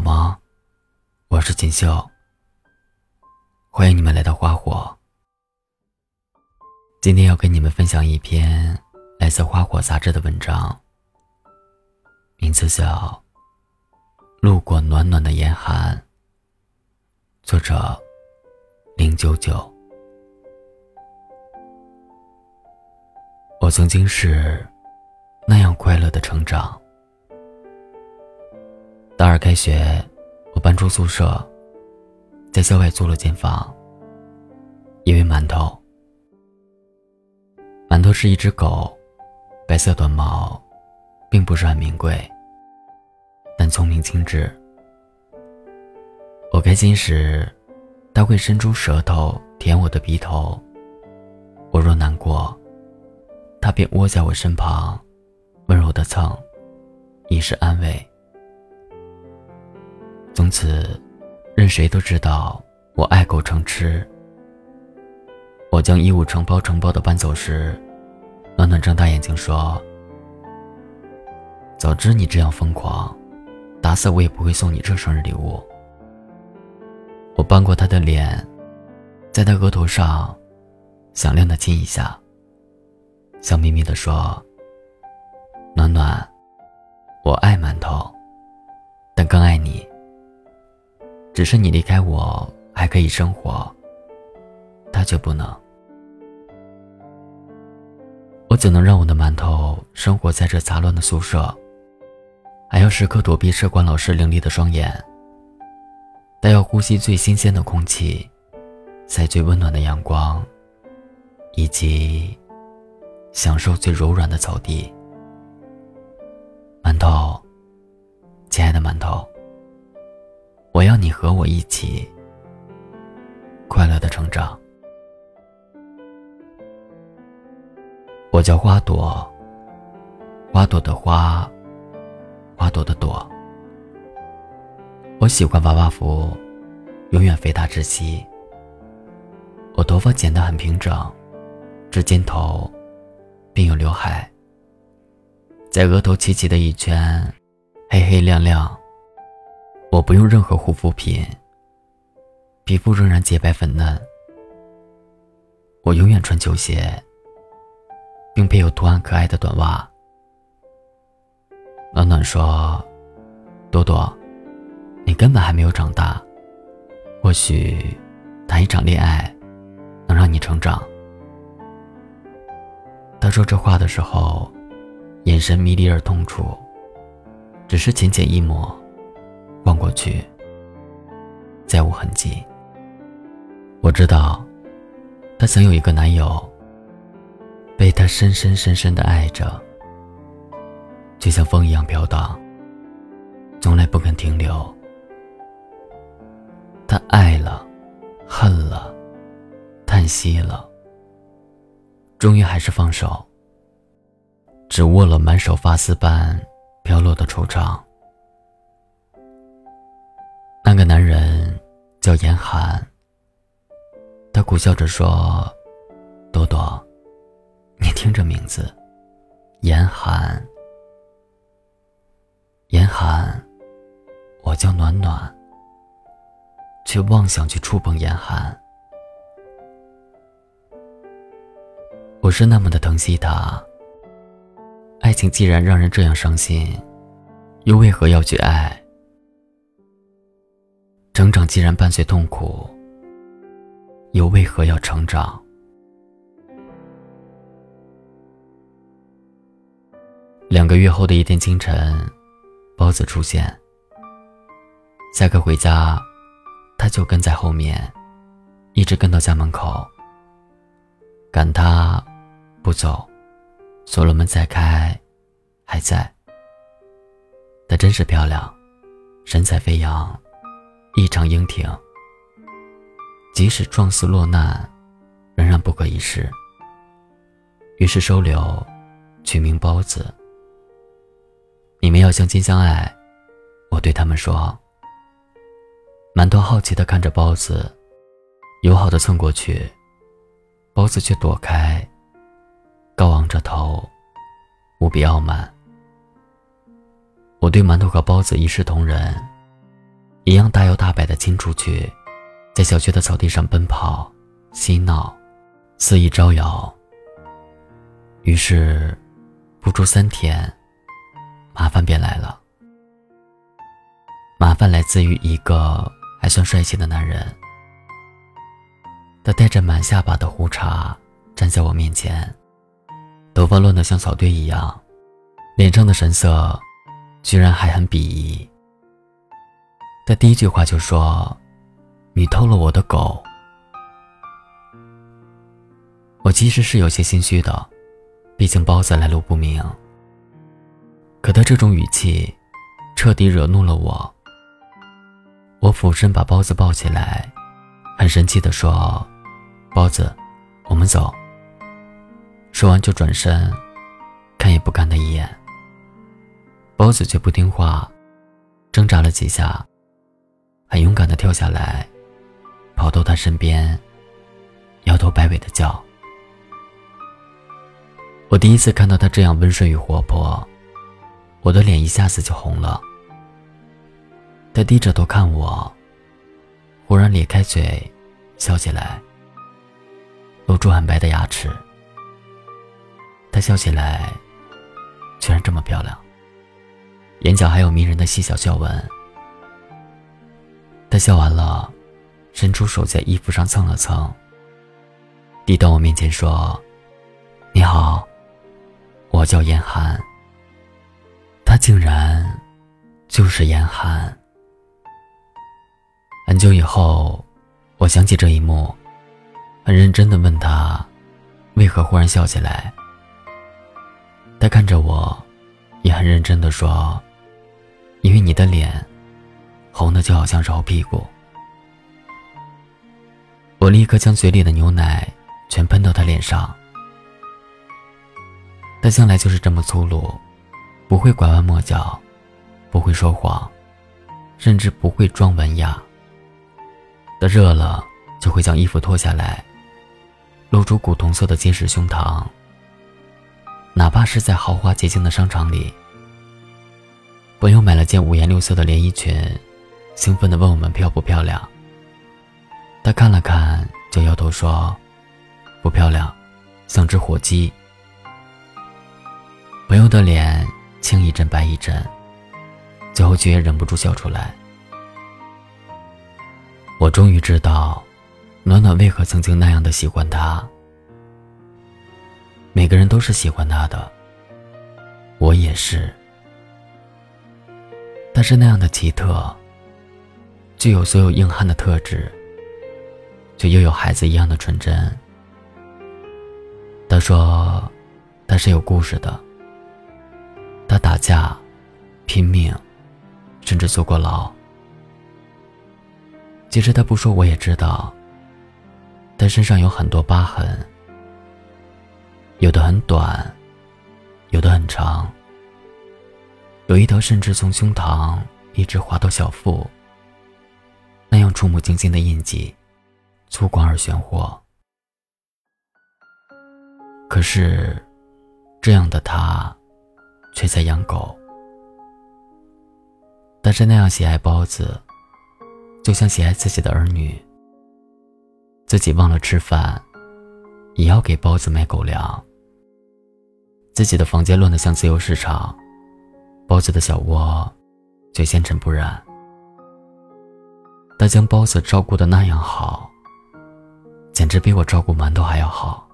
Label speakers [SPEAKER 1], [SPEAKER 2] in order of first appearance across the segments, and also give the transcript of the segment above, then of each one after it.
[SPEAKER 1] 好吗？我是锦绣。欢迎你们来到花火。今天要跟你们分享一篇来自《花火》杂志的文章，名字叫《路过暖暖的严寒》，作者零九九。我曾经是那样快乐的成长。大二开学，我搬出宿舍，在校外租了间房。因为馒头，馒头是一只狗，白色短毛，并不是很名贵，但聪明精致。我开心时，它会伸出舌头舔我的鼻头；我若难过，它便窝在我身旁，温柔的蹭，以示安慰。从此，任谁都知道我爱狗成痴。我将衣物成包成包的搬走时，暖暖睁大眼睛说：“早知你这样疯狂，打死我也不会送你这生日礼物。”我扳过他的脸，在他额头上响亮的亲一下，笑眯眯的说：“暖暖，我爱馒头，但更爱你。只是你离开我还可以生活，他却不能。我怎能让我的馒头生活在这杂乱的宿舍，还要时刻躲避舍管老师凌厉的双眼？但要呼吸最新鲜的空气，在最温暖的阳光，以及享受最柔软的草地。馒头，亲爱的馒头，我要你和我一起快乐的成长。我叫花朵，花朵的花，花朵的朵。我喜欢娃娃服，永远肥大窒息。我头发剪得很平整，至肩头，并有刘海，在额头齐齐的一圈，黑黑亮亮。我不用任何护肤品，皮肤仍然洁白粉嫩。我永远穿球鞋，并配有图案可爱的短袜。暖暖说：“多多。”你根本还没有长大，或许谈一场恋爱能让你成长。他说这话的时候，眼神迷离而痛楚，只是浅浅一抹，望过去，再无痕迹。我知道，他曾有一个男友，被他深深深深的爱着，就像风一样飘荡，从来不肯停留。他爱了，恨了，叹息了，终于还是放手，只握了满手发丝般飘落的惆怅。那个男人叫严寒。他苦笑着说：“朵朵，你听这名字，严寒，严寒，我叫暖暖。”却妄想去触碰严寒。我是那么的疼惜他。爱情既然让人这样伤心，又为何要去爱？成长既然伴随痛苦，又为何要成长？两个月后的一天清晨，包子出现。下课回家。他就跟在后面，一直跟到家门口。赶他不走，锁了门再开，还在。她真是漂亮，神采飞扬，异常英挺。即使撞死落难，仍然不可一世。于是收留，取名包子。你们要相亲相爱，我对他们说。馒头好奇地看着包子，友好地蹭过去，包子却躲开，高昂着头，无比傲慢。我对馒头和包子一视同仁，一样大摇大摆地亲出去，在小区的草地上奔跑、嬉闹、肆意招摇。于是，不出三天，麻烦便来了。麻烦来自于一个还算帅气的男人，他带着满下巴的胡茬站在我面前，头发乱得像草堆一样，脸上的神色居然还很鄙夷。他第一句话就说：“你偷了我的狗。”我其实是有些心虚的，毕竟包子来路不明。可他这种语气，彻底惹怒了我。我俯身把包子抱起来，很生气地说：“包子，我们走。”说完就转身，看也不看他一眼。包子却不听话，挣扎了几下，很勇敢地跳下来，跑到他身边，摇头摆尾的叫。我第一次看到他这样温顺与活泼，我的脸一下子就红了。他低着头看我，忽然咧开嘴，笑起来，露出很白的牙齿。他笑起来，居然这么漂亮，眼角还有迷人的细小笑纹。他笑完了，伸出手在衣服上蹭了蹭，递到我面前说：“你好，我叫严寒。”他竟然就是严寒。很久以后，我想起这一幕，很认真的问他，为何忽然笑起来。他看着我，也很认真的说：“因为你的脸，红的就好像是猴屁股。”我立刻将嘴里的牛奶全喷到他脸上。他向来就是这么粗鲁，不会拐弯抹角，不会说谎，甚至不会装文雅。他热了，就会将衣服脱下来，露出古铜色的结实胸膛。哪怕是在豪华洁净的商场里，朋友买了件五颜六色的连衣裙，兴奋地问我们漂不漂亮。他看了看，就摇头说：“不漂亮，像只火鸡。”朋友的脸青一阵白一阵，最后却也忍不住笑出来。我终于知道，暖暖为何曾经那样的喜欢他。每个人都是喜欢他的，我也是。但是那样的奇特，具有所有硬汉的特质，却又有孩子一样的纯真。他说，他是有故事的。他打架、拼命，甚至坐过牢。其实他不说，我也知道。他身上有很多疤痕，有的很短，有的很长，有一条甚至从胸膛一直滑到小腹，那样触目惊心的印记，粗犷而玄活。可是，这样的他，却在养狗。但是那样喜爱包子。就像喜爱自己的儿女，自己忘了吃饭，也要给包子买狗粮。自己的房间乱得像自由市场，包子的小窝却纤尘不染。他将包子照顾的那样好，简直比我照顾馒头还要好。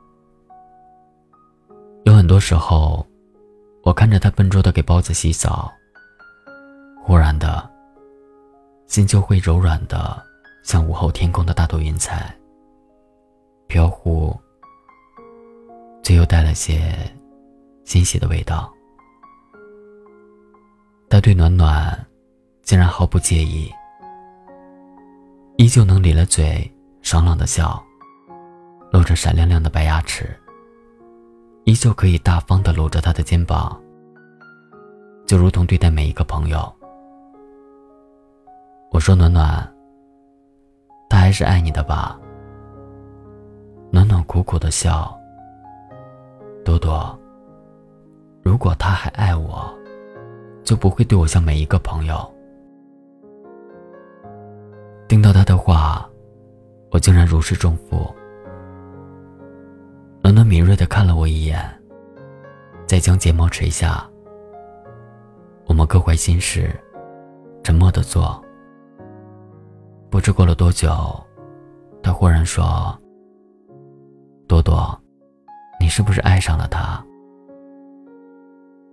[SPEAKER 1] 有很多时候，我看着他笨拙的给包子洗澡，忽然的。心就会柔软的，像午后天空的大朵云彩，飘忽，却又带了些欣喜的味道。他对暖暖竟然毫不介意，依旧能咧了嘴，爽朗的笑，露着闪亮亮的白牙齿，依旧可以大方的搂着他的肩膀，就如同对待每一个朋友。我说：“暖暖，他还是爱你的吧？”暖暖苦苦的笑。多多，如果他还爱我，就不会对我像每一个朋友。听到他的话，我竟然如释重负。暖暖敏锐的看了我一眼，再将睫毛垂下。我们各怀心事，沉默的坐。不知过了多久，他忽然说：“多多，你是不是爱上了他？”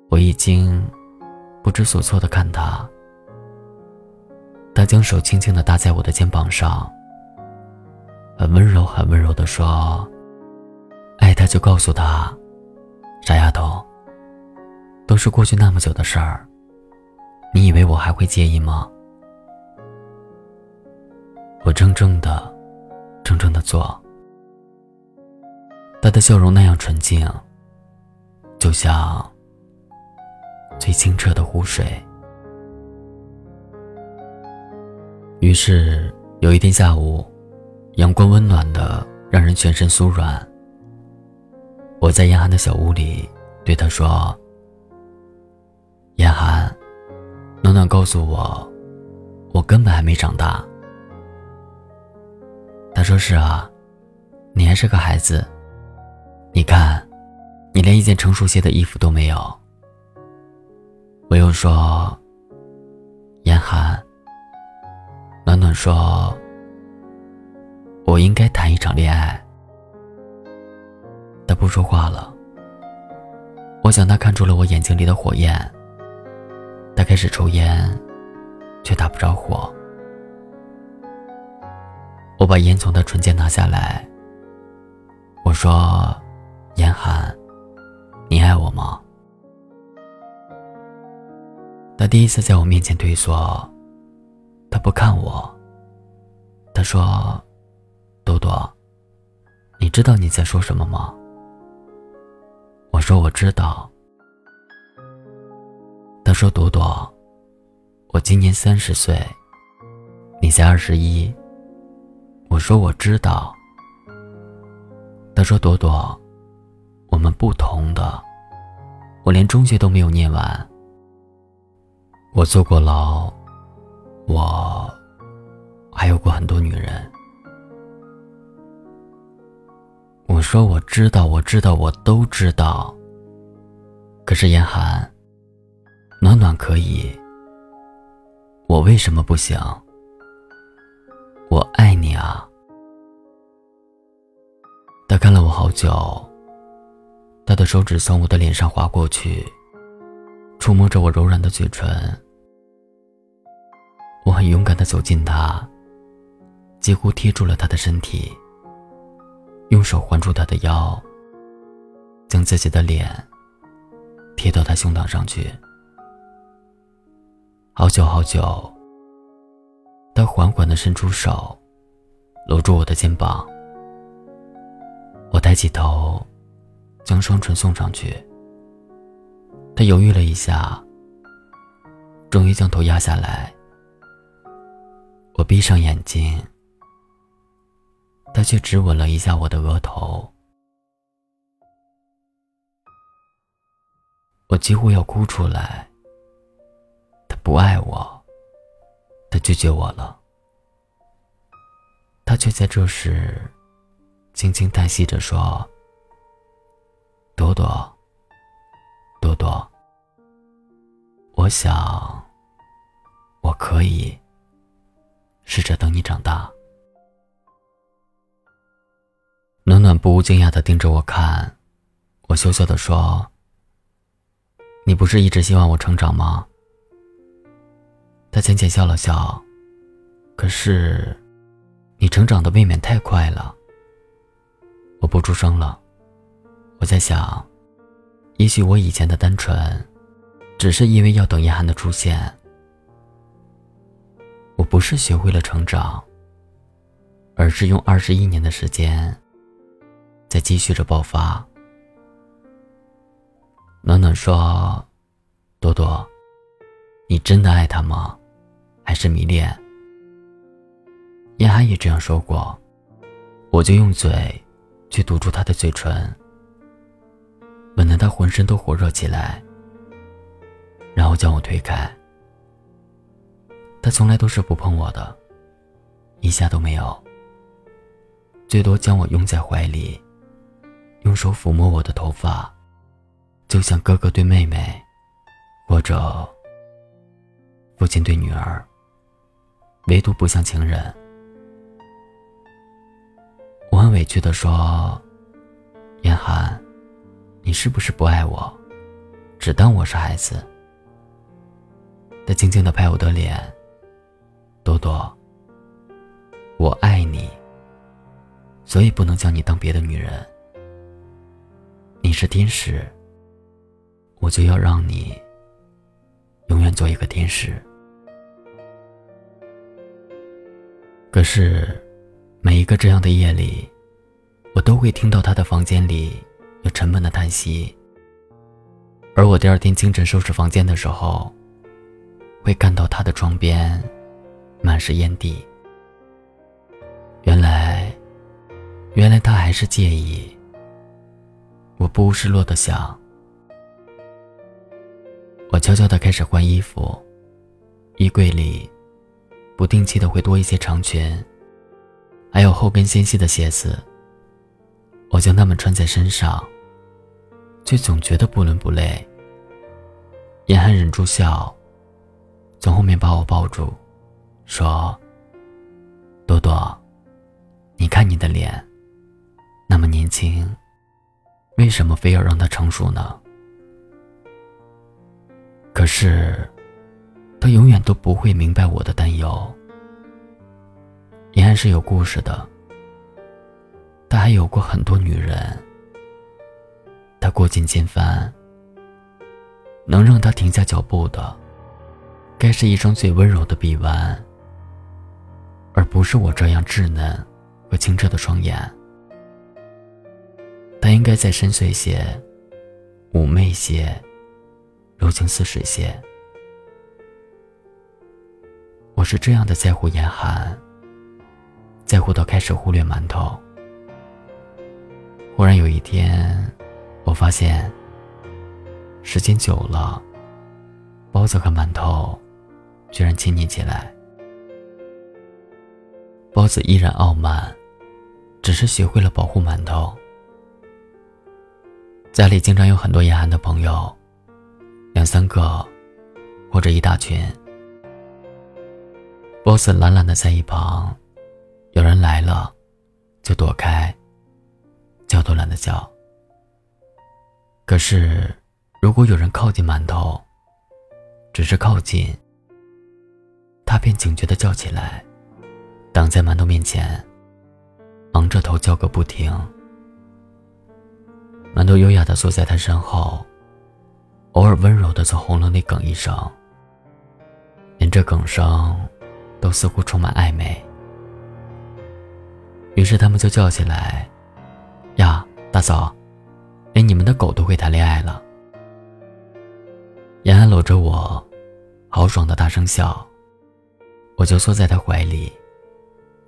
[SPEAKER 1] 我一惊，不知所措的看他。他将手轻轻的搭在我的肩膀上，很温柔、很温柔的说：“爱他就告诉他，傻丫头。都是过去那么久的事儿，你以为我还会介意吗？”我怔怔的，怔怔的坐。他的笑容那样纯净，就像最清澈的湖水。于是有一天下午，阳光温暖的让人全身酥软。我在严寒的小屋里对他说：“严寒，暖暖告诉我，我根本还没长大。”他说：“是啊，你还是个孩子。你看，你连一件成熟些的衣服都没有。”我又说：“严寒。”暖暖说：“我应该谈一场恋爱。”他不说话了。我想他看出了我眼睛里的火焰。他开始抽烟，却打不着火。我把烟从他唇间拿下来。我说：“严寒，你爱我吗？”他第一次在我面前退缩。他不看我。他说：“朵朵，你知道你在说什么吗？”我说：“我知道。”他说：“朵朵，我今年三十岁，你才二十一。”我说：“我知道。”他说：“朵朵，我们不同的，我连中学都没有念完。我坐过牢。”我还有过很多女人。我说我知道，我知道，我都知道。可是严寒，暖暖可以，我为什么不行？我爱你啊！他看了我好久，他的手指从我的脸上划过去，触摸着我柔软的嘴唇。你勇敢的走近他，几乎贴住了他的身体，用手环住他的腰，将自己的脸贴到他胸膛上去。好久好久，他缓缓的伸出手，搂住我的肩膀。我抬起头，将双唇送上去。他犹豫了一下，终于将头压下来。我闭上眼睛，他却只吻了一下我的额头。我几乎要哭出来。他不爱我，他拒绝我了。他却在这时，轻轻叹息着说：“朵朵，朵朵，我想，我可以。”试着等你长大。暖暖不无惊讶的盯着我看，我羞羞的说：“你不是一直希望我成长吗？”他浅浅笑了笑，可是，你成长的未免太快了。我不出声了，我在想，也许我以前的单纯，只是因为要等严寒的出现。我不是学会了成长，而是用二十一年的时间，在积蓄着爆发。暖暖说：“多多，你真的爱他吗？还是迷恋？”严寒也这样说过，我就用嘴去堵住他的嘴唇，吻得他浑身都火热起来，然后将我推开。他从来都是不碰我的，一下都没有，最多将我拥在怀里，用手抚摸我的头发，就像哥哥对妹妹，或者父亲对女儿。唯独不像情人。我很委屈的说：“严寒，你是不是不爱我，只当我是孩子？”他轻轻的拍我的脸：“多多，我爱你，所以不能将你当别的女人。你是天使，我就要让你永远做一个天使。”可是，每一个这样的夜里，我都会听到他的房间里有沉闷的叹息。而我第二天清晨收拾房间的时候，会看到他的窗边满是烟蒂。原来，原来他还是介意。我不无失落的想，我悄悄的开始换衣服，衣柜里。不定期的会多一些长裙，还有后跟纤细的鞋子。我将它们穿在身上，却总觉得不伦不类。严寒忍住笑，从后面把我抱住，说：“多多，你看你的脸，那么年轻，为什么非要让它成熟呢？”可是。他永远都不会明白我的担忧。严寒是有故事的，他还有过很多女人。他过尽千帆，能让他停下脚步的，该是一双最温柔的臂弯，而不是我这样稚嫩和清澈的双眼。他应该再深邃些，妩媚些，柔情似水些。我是这样的在乎严寒，在乎到开始忽略馒头。忽然有一天，我发现，时间久了，包子和馒头居然亲昵起来。包子依然傲慢，只是学会了保护馒头。家里经常有很多严寒的朋友，两三个，或者一大群。boss 懒懒的在一旁，有人来了，就躲开，叫都懒得叫。可是，如果有人靠近馒头，只是靠近，他便警觉的叫起来，挡在馒头面前，昂着头叫个不停。馒头优雅的坐在他身后，偶尔温柔的从喉咙里哽一声，连这哽声。都似乎充满暧昧，于是他们就叫起来：“呀，大嫂，连你们的狗都会谈恋爱了。”延安搂着我，豪爽的大声笑，我就缩在他怀里，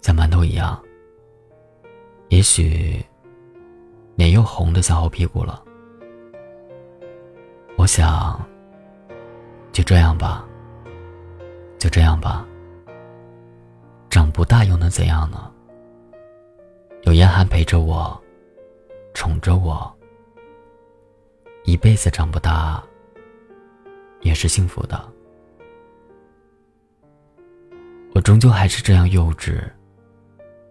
[SPEAKER 1] 像馒头一样。也许脸又红的像猴屁股了。我想，就这样吧，就这样吧。长不大又能怎样呢？有严寒陪着我，宠着我，一辈子长不大，也是幸福的。我终究还是这样幼稚，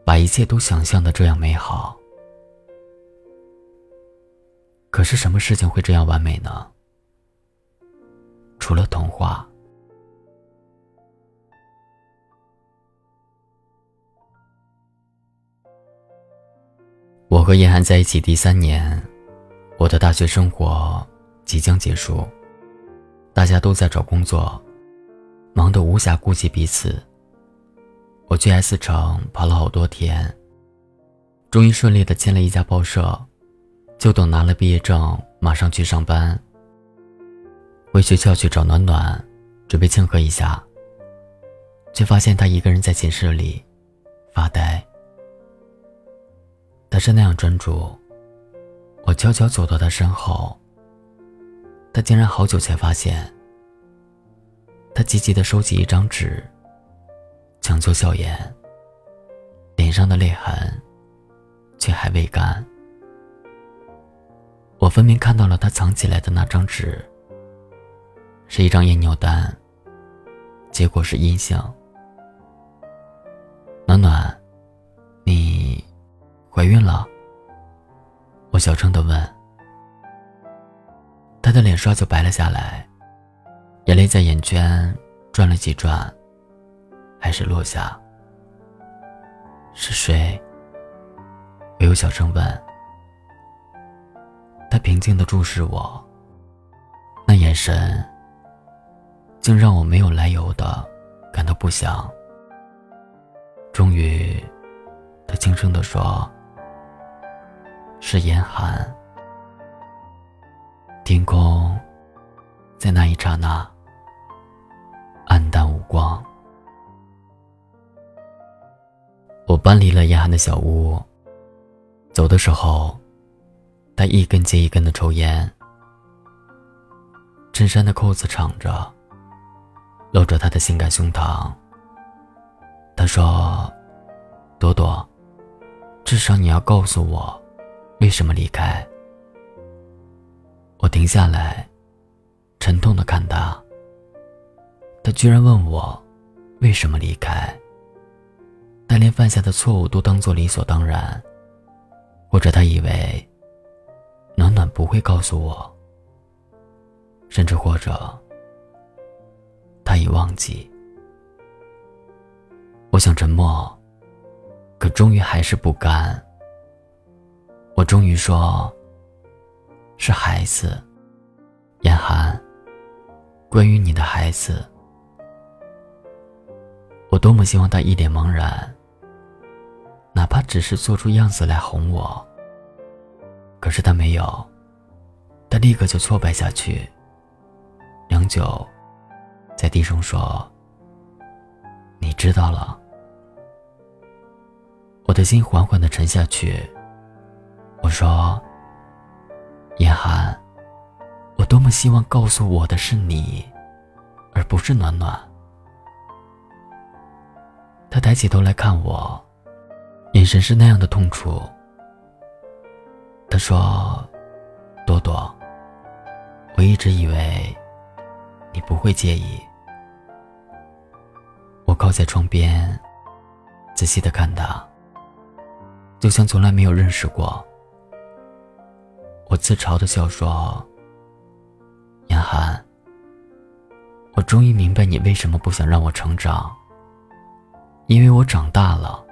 [SPEAKER 1] 把一切都想象的这样美好。可是什么事情会这样完美呢？除了童话。我和叶寒在一起第三年，我的大学生活即将结束，大家都在找工作，忙得无暇顾及彼此。我去 S 城跑了好多天，终于顺利的签了一家报社，就等拿了毕业证，马上去上班。回学校去找暖暖，准备庆贺一下，却发现他一个人在寝室里发呆。他是那样专注，我悄悄走到他身后。他竟然好久才发现。他急急地收起一张纸，强作笑颜，脸上的泪痕却还未干。我分明看到了他藏起来的那张纸，是一张验尿单，结果是阴性。暖暖，你怀孕了？我小声的问。他的脸刷就白了下来，眼泪在眼圈转了几转，还是落下。是谁？我又小声问。他平静的注视我，那眼神竟让我没有来由的感到不祥。终于，他轻声的说：“是严寒。”天空在那一刹那暗淡无光。我搬离了严寒的小屋，走的时候。他一根接一根的抽烟，衬衫的扣子敞着，露着他的性感胸膛。他说：“朵朵，至少你要告诉我，为什么离开。”我停下来，沉痛的看他。他居然问我，为什么离开？他连犯下的错误都当做理所当然，或者他以为。暖暖不会告诉我，甚至或者他已忘记。我想沉默，可终于还是不甘。我终于说：“是孩子，严寒。关于你的孩子，我多么希望他一脸茫然，哪怕只是做出样子来哄我。”可是他没有，他立刻就挫败下去。良久，在低声说：“你知道了。”我的心缓缓的沉下去。我说：“严寒，我多么希望告诉我的是你，而不是暖暖。”他抬起头来看我，眼神是那样的痛楚。他说：“多多，我一直以为你不会介意。”我靠在窗边，仔细的看他，就像从来没有认识过。我自嘲的笑说：“严寒，我终于明白你为什么不想让我成长，因为我长大了，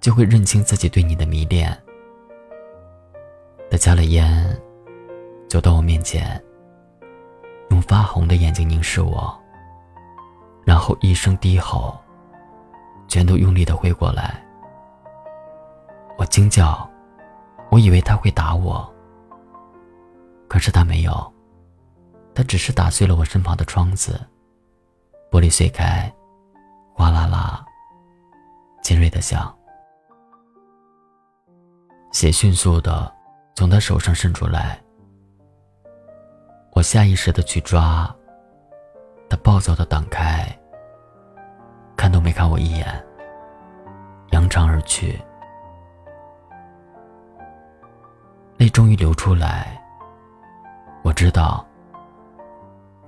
[SPEAKER 1] 就会认清自己对你的迷恋。”他夹了烟，走到我面前，用发红的眼睛凝视我，然后一声低吼，全都用力的挥过来。我惊叫，我以为他会打我，可是他没有，他只是打碎了我身旁的窗子，玻璃碎开，哗啦啦，尖锐的响，血迅速的。从他手上渗出来，我下意识的去抓，他暴躁的挡开，看都没看我一眼，扬长而去，泪终于流出来。我知道，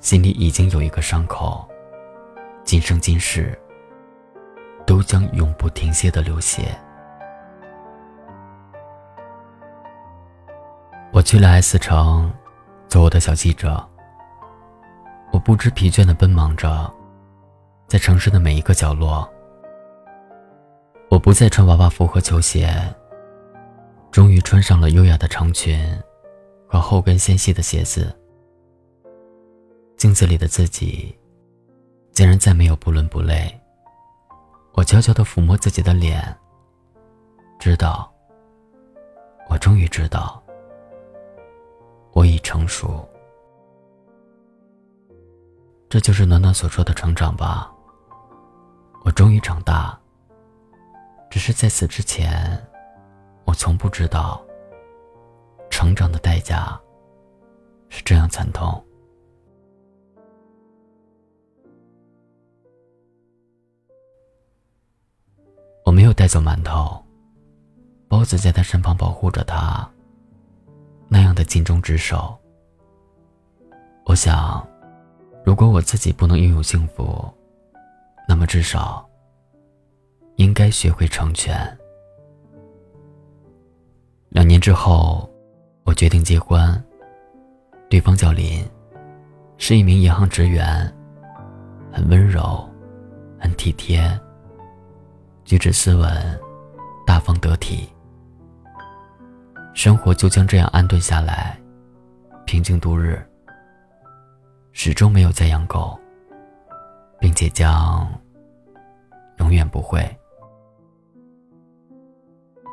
[SPEAKER 1] 心里已经有一个伤口，今生今世都将永不停歇的流血。我去了 S 城，做我的小记者。我不知疲倦的奔忙着，在城市的每一个角落。我不再穿娃娃服和球鞋，终于穿上了优雅的长裙和后跟纤细的鞋子。镜子里的自己，竟然再没有不伦不类。我悄悄地抚摸自己的脸，知道，我终于知道。我已成熟，这就是暖暖所说的成长吧。我终于长大，只是在此之前，我从不知道，成长的代价是这样惨痛。我没有带走馒头，包子在他身旁保护着他。那样的尽忠职守，我想，如果我自己不能拥有幸福，那么至少应该学会成全。两年之后，我决定结婚。对方叫林，是一名银行职员，很温柔，很体贴，举止斯文，大方得体。生活就将这样安顿下来，平静度日。始终没有再养狗，并且将永远不会。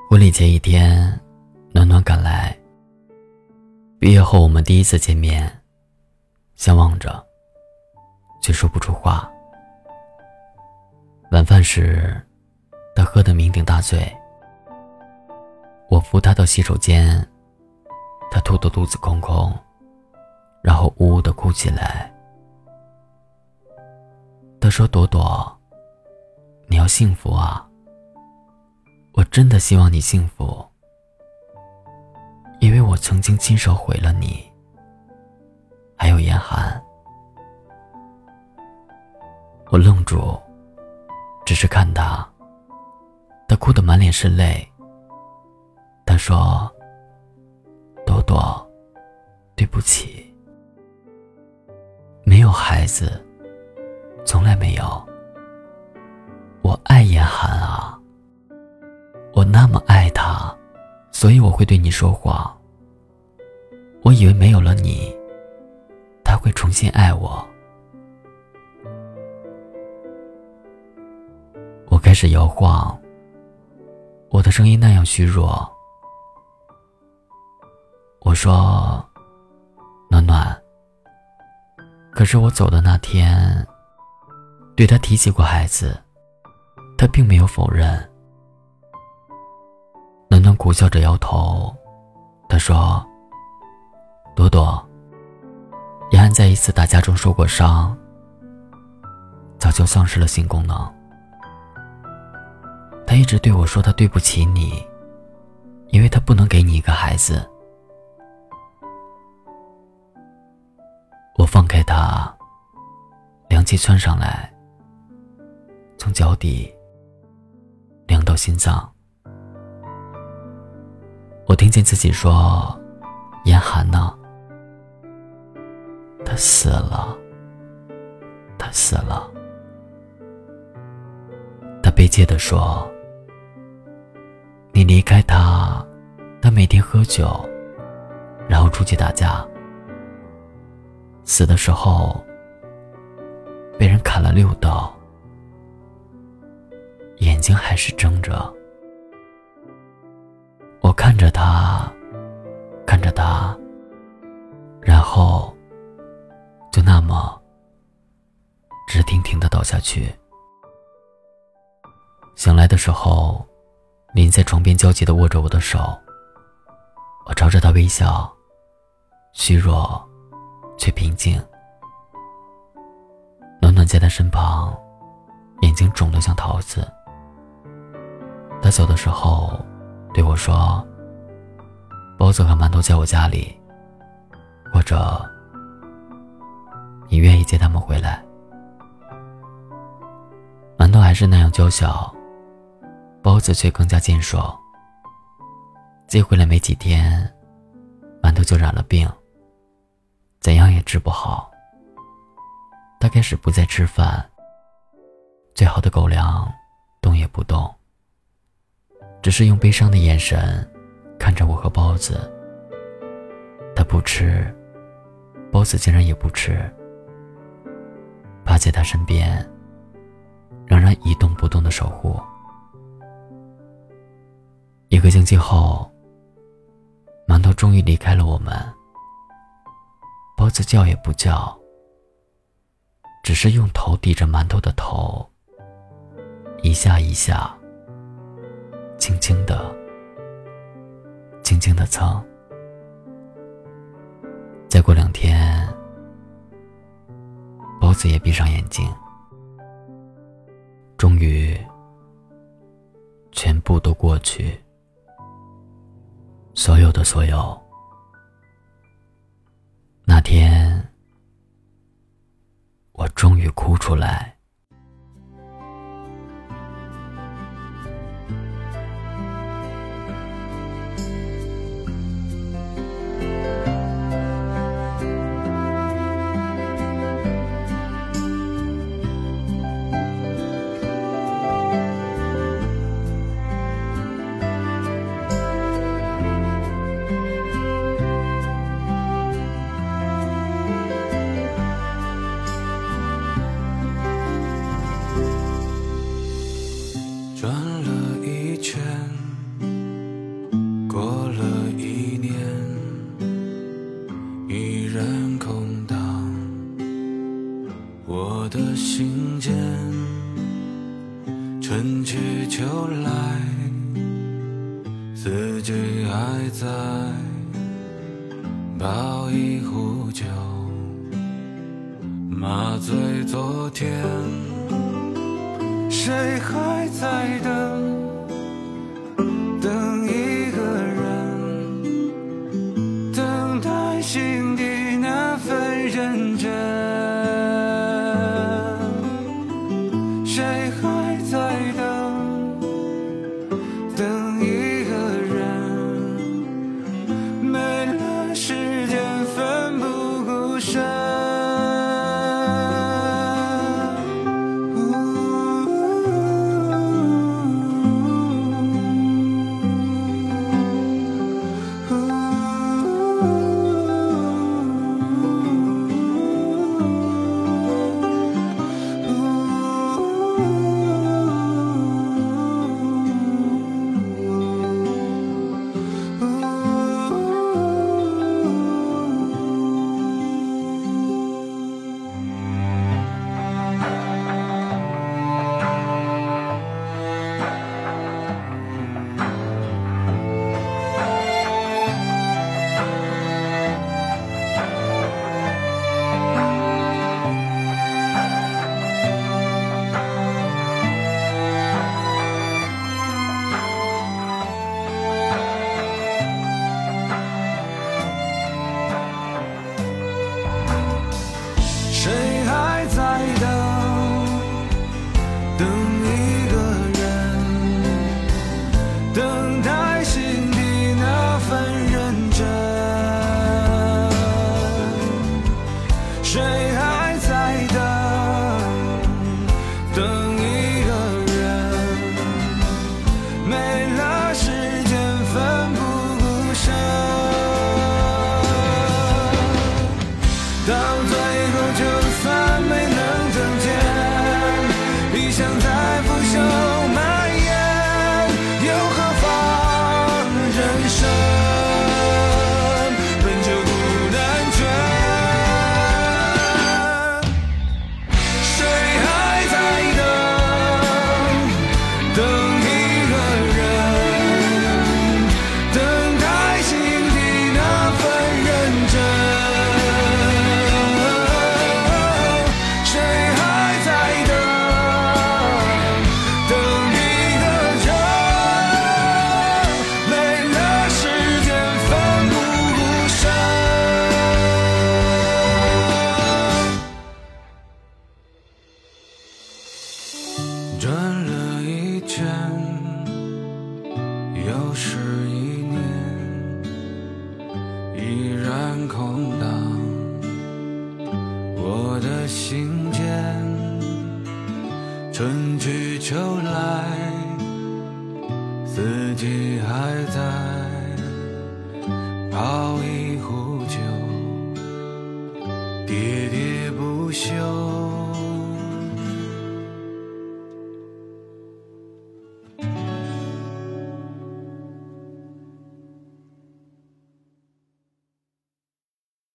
[SPEAKER 1] 婚礼前一天，暖暖赶来。毕业后，我们第一次见面，相望着，却说不出话。晚饭时，他喝得酩酊大醉。我扶他到洗手间，他吐得肚子空空，然后呜呜的哭起来。他说：“朵朵，你要幸福啊！我真的希望你幸福。”因为我曾经亲手毁了你，还有严寒。我愣住，只是看他，他哭得满脸是泪。他说：“朵朵，对不起，没有孩子，从来没有。我爱严寒啊，我那么爱他。”所以我会对你说谎。我以为没有了你，他会重新爱我。我开始摇晃，我的声音那样虚弱。我说：“暖暖。”可是我走的那天，对他提起过孩子，他并没有否认。暖暖苦笑着摇头，他说：“朵朵，延安在一次打架中受过伤，早就丧失了性功能。他一直对我说他对不起你，因为他不能给你一个孩子。”我放开他，凉气窜上来，从脚底凉到心脏。我听见自己说：“严寒呢？他死了，他死了。”他悲切的说：“你离开他，他每天喝酒，然后出去打架。死的时候，被人砍了六刀，眼睛还是睁着。”我看着他，看着他，然后就那么直挺挺的倒下去。醒来的时候，林在床边焦急的握着我的手。我朝着他微笑，虚弱却平静。暖暖在他身旁，眼睛肿得像桃子。他走的时候。对我说：“包子和馒头在我家里，或者你愿意接他们回来。”馒头还是那样娇小，包子却更加健硕。接回来没几天，馒头就染了病，怎样也治不好。他开始不再吃饭，最好的狗粮动也不动。只是用悲伤的眼神看着我和包子。他不吃，包子竟然也不吃，趴在他身边，仍然一动不动的守护。一个星期后，馒头终于离开了我们。包子叫也不叫，只是用头抵着馒头的头，一下一下。轻轻的，轻轻的蹭。再过两天，包子也闭上眼睛，终于
[SPEAKER 2] 全部都过去，所有的所有。那天，我终于哭出来。